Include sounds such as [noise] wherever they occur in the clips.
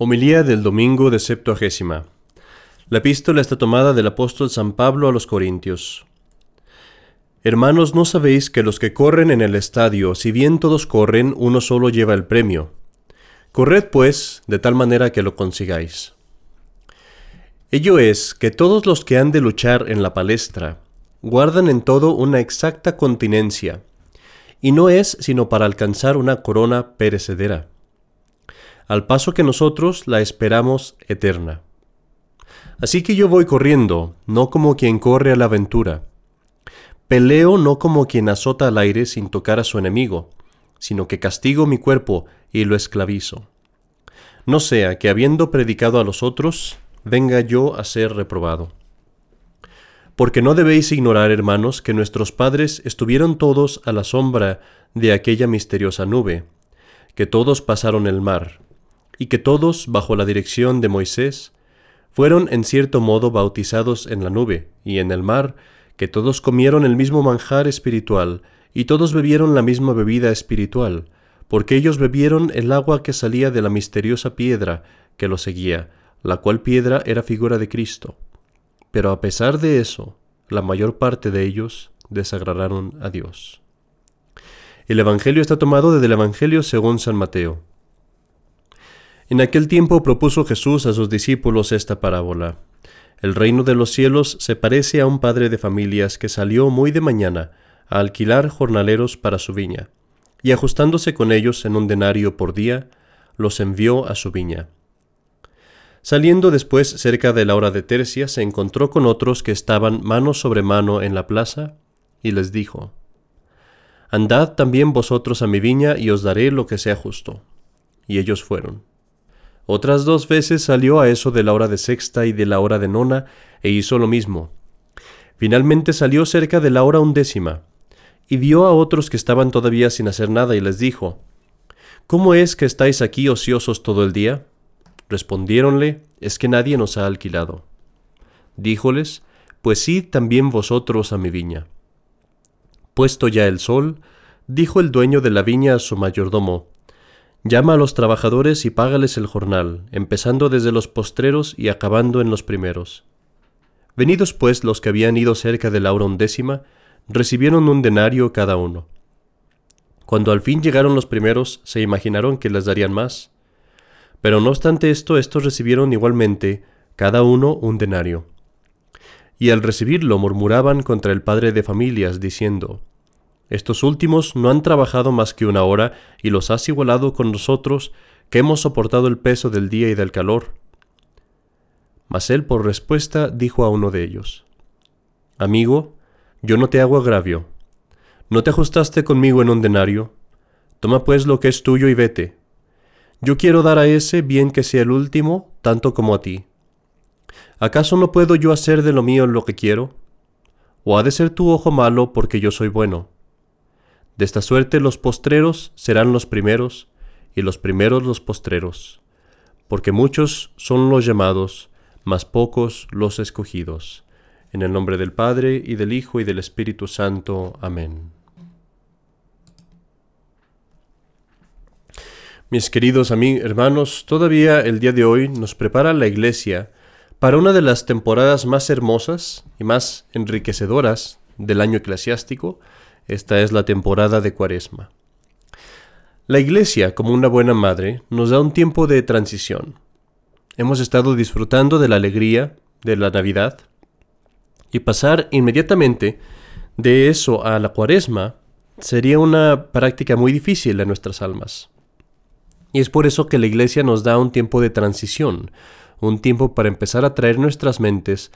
Homilía del domingo de Septuagésima. La epístola está tomada del apóstol San Pablo a los Corintios. Hermanos, ¿no sabéis que los que corren en el estadio, si bien todos corren, uno solo lleva el premio? Corred, pues, de tal manera que lo consigáis. Ello es que todos los que han de luchar en la palestra guardan en todo una exacta continencia, y no es sino para alcanzar una corona perecedera al paso que nosotros la esperamos eterna. Así que yo voy corriendo, no como quien corre a la aventura. Peleo no como quien azota al aire sin tocar a su enemigo, sino que castigo mi cuerpo y lo esclavizo. No sea que habiendo predicado a los otros, venga yo a ser reprobado. Porque no debéis ignorar, hermanos, que nuestros padres estuvieron todos a la sombra de aquella misteriosa nube, que todos pasaron el mar, y que todos, bajo la dirección de Moisés, fueron en cierto modo bautizados en la nube y en el mar, que todos comieron el mismo manjar espiritual, y todos bebieron la misma bebida espiritual, porque ellos bebieron el agua que salía de la misteriosa piedra que lo seguía, la cual piedra era figura de Cristo. Pero a pesar de eso, la mayor parte de ellos desagradaron a Dios. El Evangelio está tomado desde el Evangelio según San Mateo. En aquel tiempo propuso Jesús a sus discípulos esta parábola. El reino de los cielos se parece a un padre de familias que salió muy de mañana a alquilar jornaleros para su viña, y ajustándose con ellos en un denario por día, los envió a su viña. Saliendo después cerca de la hora de tercia, se encontró con otros que estaban mano sobre mano en la plaza, y les dijo, Andad también vosotros a mi viña y os daré lo que sea justo. Y ellos fueron. Otras dos veces salió a eso de la hora de sexta y de la hora de nona e hizo lo mismo. Finalmente salió cerca de la hora undécima y vio a otros que estaban todavía sin hacer nada y les dijo, ¿Cómo es que estáis aquí ociosos todo el día? Respondiéronle, es que nadie nos ha alquilado. Díjoles, pues id también vosotros a mi viña. Puesto ya el sol, dijo el dueño de la viña a su mayordomo, Llama a los trabajadores y págales el jornal, empezando desde los postreros y acabando en los primeros. Venidos pues los que habían ido cerca de la hora undécima, recibieron un denario cada uno. Cuando al fin llegaron los primeros, se imaginaron que les darían más. Pero no obstante esto, estos recibieron igualmente cada uno un denario. Y al recibirlo murmuraban contra el padre de familias, diciendo, estos últimos no han trabajado más que una hora y los has igualado con nosotros que hemos soportado el peso del día y del calor. Mas él por respuesta dijo a uno de ellos, Amigo, yo no te hago agravio. ¿No te ajustaste conmigo en un denario? Toma pues lo que es tuyo y vete. Yo quiero dar a ese bien que sea el último, tanto como a ti. ¿Acaso no puedo yo hacer de lo mío lo que quiero? ¿O ha de ser tu ojo malo porque yo soy bueno? De esta suerte los postreros serán los primeros, y los primeros los postreros, porque muchos son los llamados, mas pocos los escogidos. En el nombre del Padre, y del Hijo, y del Espíritu Santo. Amén. Mis queridos amigos, hermanos, todavía el día de hoy nos prepara la Iglesia para una de las temporadas más hermosas y más enriquecedoras del año eclesiástico, esta es la temporada de Cuaresma. La Iglesia, como una buena madre, nos da un tiempo de transición. Hemos estado disfrutando de la alegría de la Navidad y pasar inmediatamente de eso a la Cuaresma sería una práctica muy difícil en nuestras almas. Y es por eso que la Iglesia nos da un tiempo de transición, un tiempo para empezar a traer nuestras mentes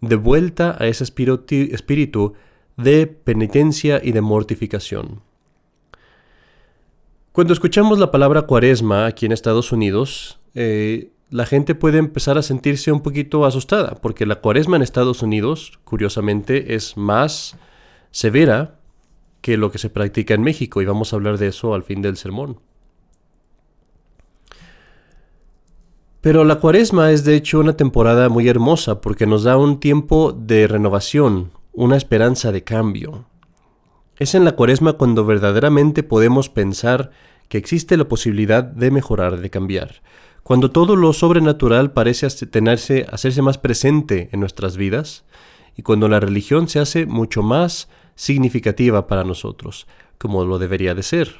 de vuelta a ese espíritu de penitencia y de mortificación. Cuando escuchamos la palabra cuaresma aquí en Estados Unidos, eh, la gente puede empezar a sentirse un poquito asustada, porque la cuaresma en Estados Unidos, curiosamente, es más severa que lo que se practica en México, y vamos a hablar de eso al fin del sermón. Pero la cuaresma es de hecho una temporada muy hermosa porque nos da un tiempo de renovación, una esperanza de cambio. Es en la cuaresma cuando verdaderamente podemos pensar que existe la posibilidad de mejorar, de cambiar. Cuando todo lo sobrenatural parece tenerse, hacerse más presente en nuestras vidas y cuando la religión se hace mucho más significativa para nosotros, como lo debería de ser.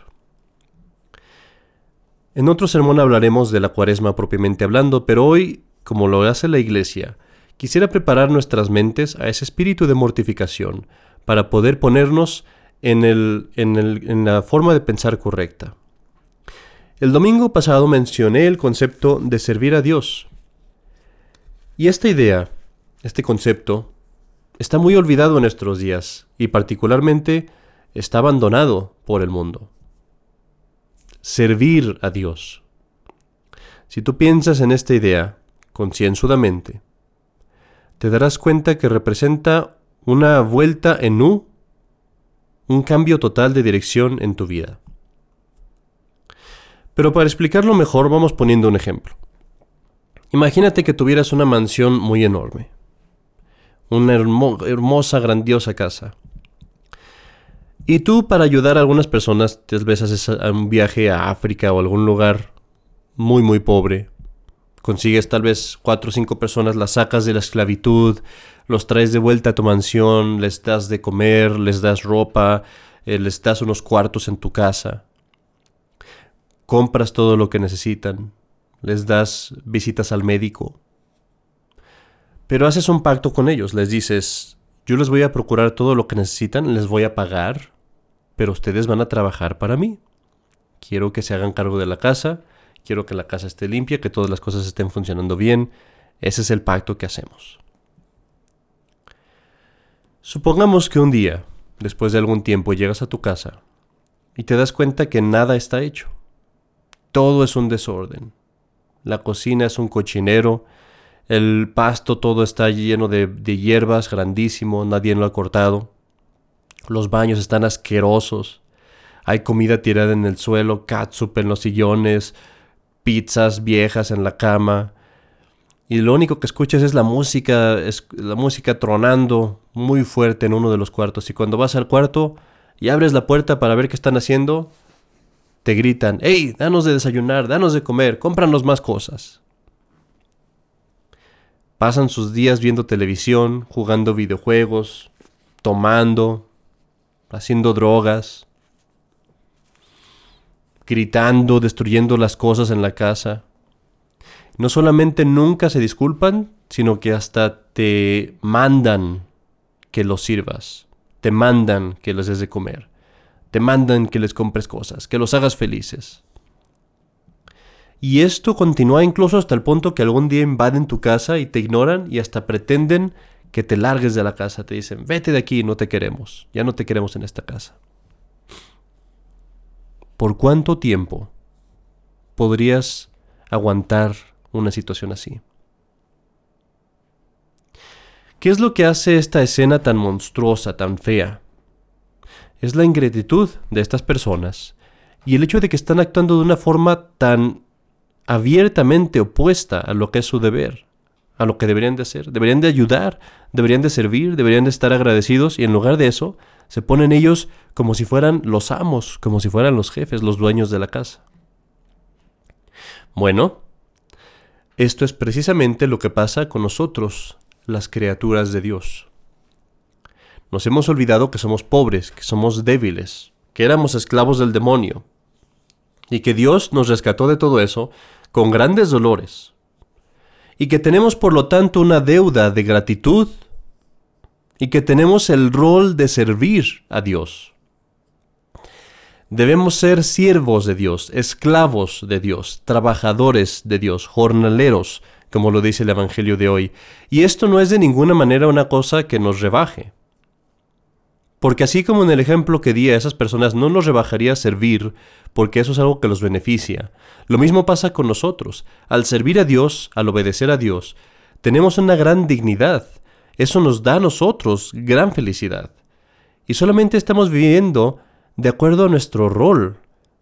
En otro sermón hablaremos de la cuaresma propiamente hablando, pero hoy, como lo hace la Iglesia, quisiera preparar nuestras mentes a ese espíritu de mortificación para poder ponernos en, la forma de pensar correcta. El domingo pasado mencioné el concepto de servir a Dios. Y esta idea, este concepto, está muy olvidado en nuestros días y particularmente está abandonado por el mundo servir a Dios. Si tú piensas en esta idea concienzudamente, te darás cuenta que representa una vuelta en U, un cambio total de dirección en tu vida. Pero para explicarlo mejor vamos poniendo un ejemplo. Imagínate que tuvieras una mansión muy enorme, una hermosa, grandiosa casa, y tú para ayudar a algunas personas, tal vez haces un viaje a África o algún lugar muy muy pobre. Consigues tal vez cuatro o cinco personas, las sacas de la esclavitud, los traes de vuelta a tu mansión, les das de comer, les das ropa, eh, les das unos cuartos en tu casa. Compras todo lo que necesitan, les das visitas al médico. Pero haces un pacto con ellos, les dices, yo les voy a procurar todo lo que necesitan, les voy a pagar, pero ustedes van a trabajar para mí. Quiero que se hagan cargo de la casa, quiero que la casa esté limpia, que todas las cosas estén funcionando bien. Ese es el pacto que hacemos. Supongamos que un día, después de algún tiempo, llegas a tu casa y te das cuenta que nada está hecho. Todo es un desorden. La cocina es un cochinero, el pasto todo está lleno de, hierbas, grandísimo, nadie lo ha cortado. Los baños están asquerosos. Hay comida tirada en el suelo, catsup en los sillones, pizzas viejas en la cama. Y lo único que escuchas es la música, es la música tronando muy fuerte en uno de los cuartos. Y cuando vas al cuarto y abres la puerta para ver qué están haciendo, te gritan, ¡Hey! Danos de desayunar, danos de comer, cómpranos más cosas. Pasan sus días viendo televisión, jugando videojuegos, tomando, haciendo drogas, gritando, destruyendo las cosas en la casa. No solamente nunca se disculpan, sino que hasta te mandan que los sirvas, te mandan que les des de comer, te mandan que les compres cosas, que los hagas felices. Y esto continúa incluso hasta el punto que algún día invaden tu casa y te ignoran y hasta pretenden que te largues de la casa. Te dicen, vete de aquí, no te queremos. Ya no te queremos en esta casa. ¿Por cuánto tiempo podrías aguantar una situación así? ¿Qué es lo que hace esta escena tan monstruosa, tan fea? Es la ingratitud de estas personas y el hecho de que están actuando de una forma tan abiertamente opuesta a lo que es su deber a lo que deberían de hacer. Deberían de ayudar, deberían de servir, deberían de estar agradecidos y en lugar de eso se ponen ellos como si fueran los amos, como si fueran los jefes, los dueños de la casa. Bueno, esto es precisamente lo que pasa con nosotros, las criaturas de Dios. Nos hemos olvidado que somos pobres, que somos débiles, que éramos esclavos del demonio, y que Dios nos rescató de todo eso con grandes dolores, y que tenemos por lo tanto una deuda de gratitud y que tenemos el rol de servir a Dios. Debemos ser siervos de Dios, esclavos de Dios, trabajadores de Dios, jornaleros, como lo dice el Evangelio de hoy. Y esto no es de ninguna manera una cosa que nos rebaje. Porque así como en el ejemplo que di a esas personas no nos rebajaría servir, porque eso es algo que los beneficia, lo mismo pasa con nosotros. Al servir a Dios, al obedecer a Dios, tenemos una gran dignidad. Eso nos da a nosotros gran felicidad. Y solamente estamos viviendo de acuerdo a nuestro rol,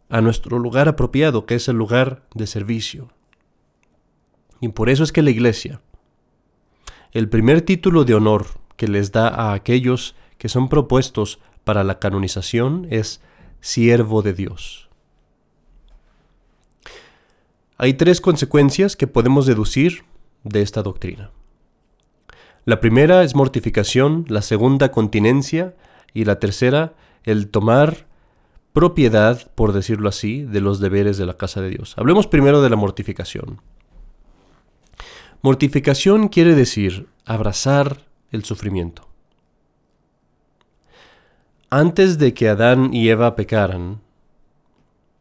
a nuestro lugar apropiado, que es el lugar de servicio. Y por eso es que la Iglesia, el primer título de honor que les da a aquellos que son propuestos para la canonización es siervo de Dios. Hay tres consecuencias que podemos deducir de esta doctrina. La primera es mortificación, la segunda continencia y la tercera el tomar propiedad, por decirlo así, de los deberes de la casa de Dios. Hablemos primero de la mortificación. Mortificación quiere decir abrazar el sufrimiento. Antes de que Adán y Eva pecaran,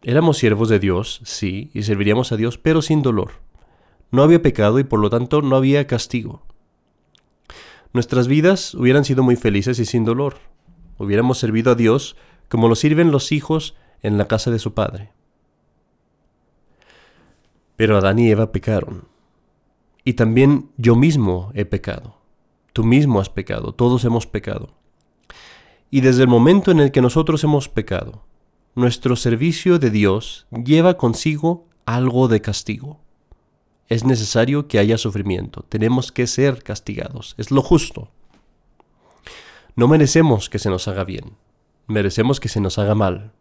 éramos siervos de Dios, sí, y serviríamos a Dios, pero sin dolor. No había pecado y por lo tanto no había castigo. Nuestras vidas hubieran sido muy felices y sin dolor. Hubiéramos servido a Dios como lo sirven los hijos en la casa de su padre. Pero Adán y Eva pecaron. Y también yo mismo he pecado. Tú mismo has pecado. Todos hemos pecado. Y desde el momento en el que nosotros hemos pecado, nuestro servicio de Dios lleva consigo algo de castigo. Es necesario que haya sufrimiento. Tenemos que ser castigados. Es lo justo. No merecemos que se nos haga bien merecemos que se nos haga mal.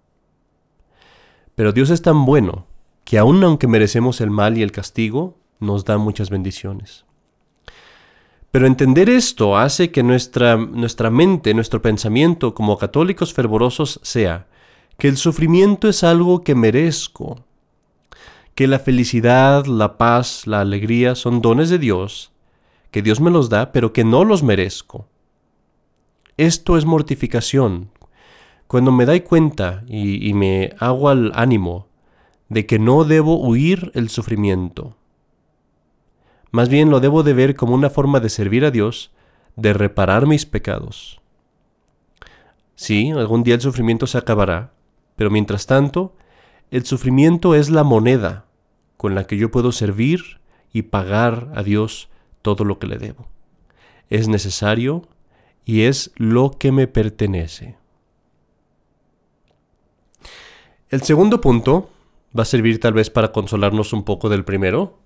Pero Dios es tan bueno que aun aunque merecemos el mal y el castigo, nos da muchas bendiciones. Pero entender esto hace que nuestra, nuestra mente, nuestro pensamiento como católicos fervorosos sea que el sufrimiento es algo que merezco, que la felicidad, la paz, la alegría son dones de Dios, que Dios me los da, pero que no los merezco. Esto es mortificación, cuando me doy cuenta y, me hago al ánimo de que no debo huir el sufrimiento, más bien lo debo de ver como una forma de servir a Dios, de reparar mis pecados. Sí, algún día el sufrimiento se acabará, pero mientras tanto, el sufrimiento es la moneda con la que yo puedo servir y pagar a Dios todo lo que le debo. Es necesario y es lo que me pertenece. El segundo punto va a servir tal vez para consolarnos un poco del primero,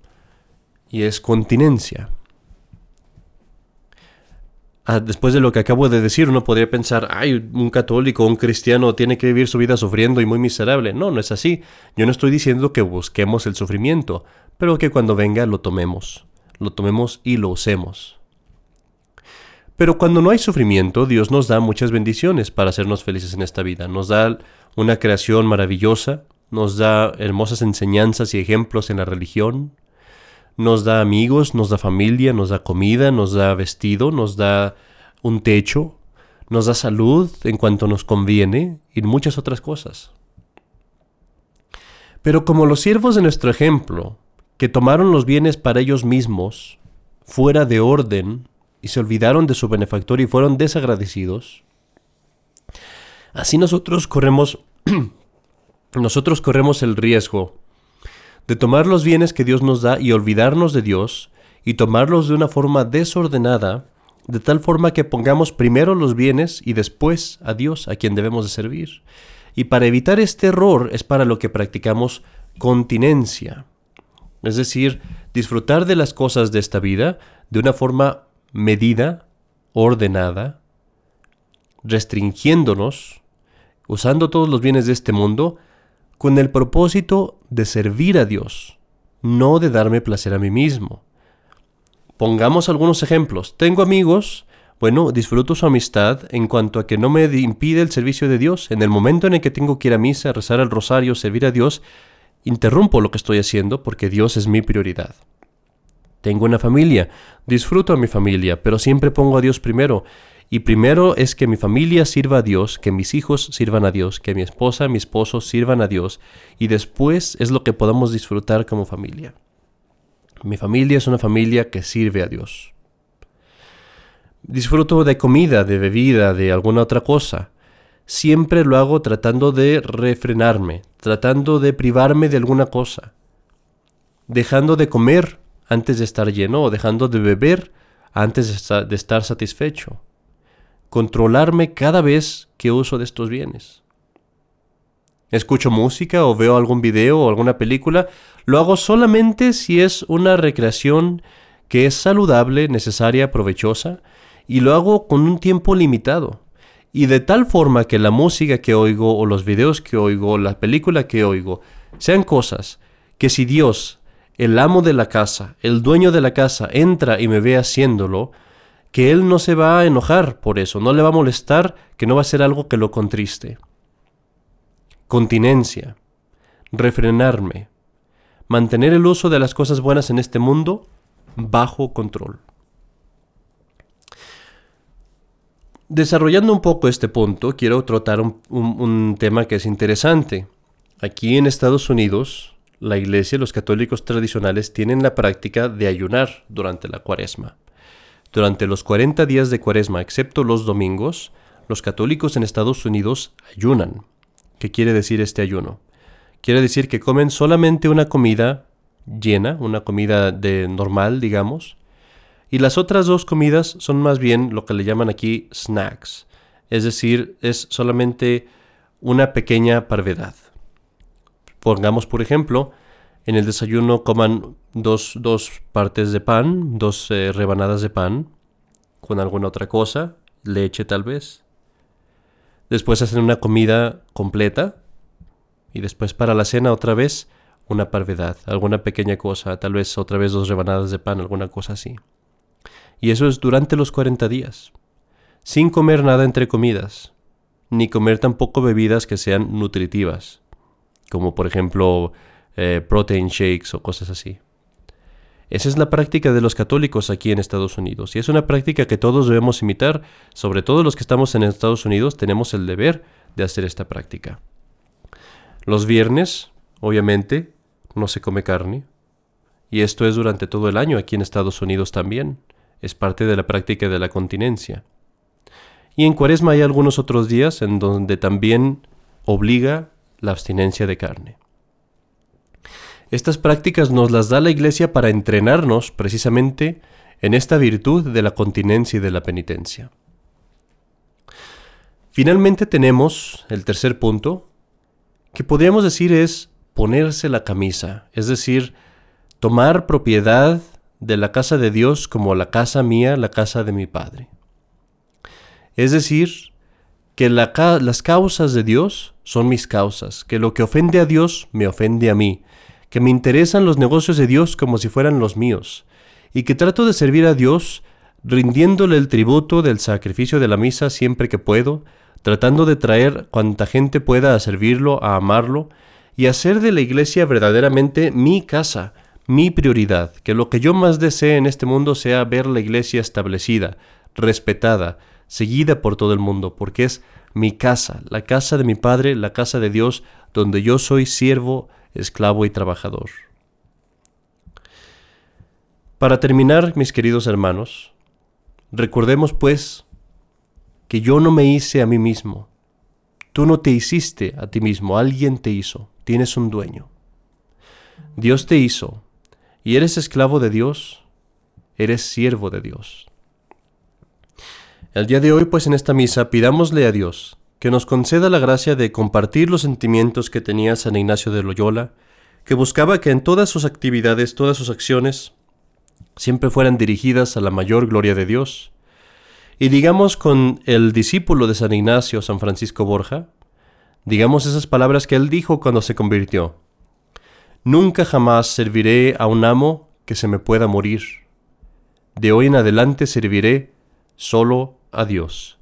y es continencia. Ah, después de lo que acabo de decir, uno podría pensar, ay, un católico, un cristiano tiene que vivir su vida sufriendo y muy miserable. No, no es así. Yo no estoy diciendo que busquemos el sufrimiento, pero que cuando venga lo tomemos, lo tomemos y lo usemos. Pero cuando no hay sufrimiento, Dios nos da muchas bendiciones para hacernos felices en esta vida. Nos da una creación maravillosa, nos da hermosas enseñanzas y ejemplos en la religión, nos da amigos, nos da familia, nos da comida, nos da vestido, nos da un techo, nos da salud en cuanto nos conviene y muchas otras cosas. Pero como los siervos de nuestro ejemplo, que tomaron los bienes para ellos mismos, fuera de orden, y se olvidaron de su benefactor y fueron desagradecidos, Así nosotros corremos [clears throat] nosotros corremos el riesgo de tomar los bienes que Dios nos da y olvidarnos de Dios y tomarlos de una forma desordenada, de tal forma que pongamos primero los bienes y después a Dios a quien debemos de servir. Y para evitar este error es para lo que practicamos continencia, es decir, disfrutar de las cosas de esta vida de una forma medida, ordenada, restringiéndonos usando todos los bienes de este mundo con el propósito de servir a Dios, no de darme placer a mí mismo. Pongamos algunos ejemplos. Tengo amigos, bueno, disfruto su amistad en cuanto a que no me impide el servicio de Dios. En el momento en el que tengo que ir a misa, rezar el rosario, servir a Dios, interrumpo lo que estoy haciendo porque Dios es mi prioridad. Tengo una familia, disfruto a mi familia, pero siempre pongo a Dios primero y primero es que mi familia sirva a Dios, que mis hijos sirvan a Dios, que mi esposa, mi esposo sirvan a Dios. Y después es lo que podamos disfrutar como familia. Mi familia es una familia que sirve a Dios. Disfruto de comida, de bebida, de alguna otra cosa. Siempre lo hago tratando de refrenarme, tratando de privarme de alguna cosa. Dejando de comer antes de estar lleno o dejando de beber antes de estar satisfecho controlarme cada vez que uso de estos bienes. Escucho música o veo algún video o alguna película, lo hago solamente si es una recreación que es saludable, necesaria, provechosa, y lo hago con un tiempo limitado. Y de tal forma que la música que oigo o los videos que oigo o la película que oigo sean cosas que si Dios el amo de la casa, el dueño de la casa, entra y me ve haciéndolo, que él no se va a enojar por eso, no le va a molestar, que no va a ser algo que lo contriste. Continencia, refrenarme, mantener el uso de las cosas buenas en este mundo bajo control. Desarrollando un poco este punto, quiero tratar un, tema que es interesante. Aquí en Estados Unidos, la iglesia, los católicos tradicionales, tienen la práctica de ayunar durante la cuaresma. Durante los 40 días de cuaresma, excepto los domingos, los católicos en Estados Unidos ayunan. ¿Qué quiere decir este ayuno? Quiere decir que comen solamente una comida llena, una comida de normal, digamos, y las otras dos comidas son más bien lo que le llaman aquí snacks, es decir, es solamente una pequeña parvedad. Pongamos, por ejemplo, en el desayuno coman dos, partes de pan, dos eh, rebanadas de pan, con alguna otra cosa, leche tal vez. Después hacen una comida completa y después para la cena otra vez una parvedad, alguna pequeña cosa, tal vez otra vez dos rebanadas de pan, alguna cosa así. Y eso es durante los 40 días, sin comer nada entre comidas, ni comer tampoco bebidas que sean nutritivas, como por ejemplo eh, protein shakes o cosas así. Esa es la práctica de los católicos aquí en Estados Unidos y es una práctica que todos debemos imitar, sobre todo los que estamos en Estados Unidos tenemos el deber de hacer esta práctica. Los viernes, obviamente, no se come carne y esto es durante todo el año aquí en Estados Unidos también es parte de la práctica de la continencia. Y en cuaresma hay algunos otros días en donde también obliga la abstinencia de carne. Estas prácticas nos las da la Iglesia para entrenarnos precisamente en esta virtud de la continencia y de la penitencia. Finalmente tenemos el tercer punto, que podríamos decir es ponerse la camisa, es decir, tomar propiedad de la casa de Dios como la casa mía, la casa de mi Padre. Es decir, que las causas de Dios son mis causas, que lo que ofende a Dios me ofende a mí, que me interesan los negocios de Dios como si fueran los míos, y que trato de servir a Dios rindiéndole el tributo del sacrificio de la misa siempre que puedo, tratando de traer cuanta gente pueda a servirlo, a amarlo, y hacer de la iglesia verdaderamente mi casa, mi prioridad, que lo que yo más desee en este mundo sea ver la iglesia establecida, respetada, seguida por todo el mundo, porque es mi casa, la casa de mi Padre, la casa de Dios, donde yo soy siervo, esclavo y trabajador. Para terminar, mis queridos hermanos, recordemos pues que yo no me hice a mí mismo, tú no te hiciste a ti mismo, alguien te hizo, tienes un dueño. Dios te hizo, y eres esclavo de Dios, eres siervo de Dios. El día de hoy, pues en esta misa, pidámosle a Dios que nos conceda la gracia de compartir los sentimientos que tenía San Ignacio de Loyola, que buscaba que en todas sus actividades, todas sus acciones, siempre fueran dirigidas a la mayor gloria de Dios. Y digamos con el discípulo de San Ignacio, San Francisco Borja, digamos esas palabras que él dijo cuando se convirtió. Nunca jamás serviré a un amo que se me pueda morir. De hoy en adelante serviré solo a Dios.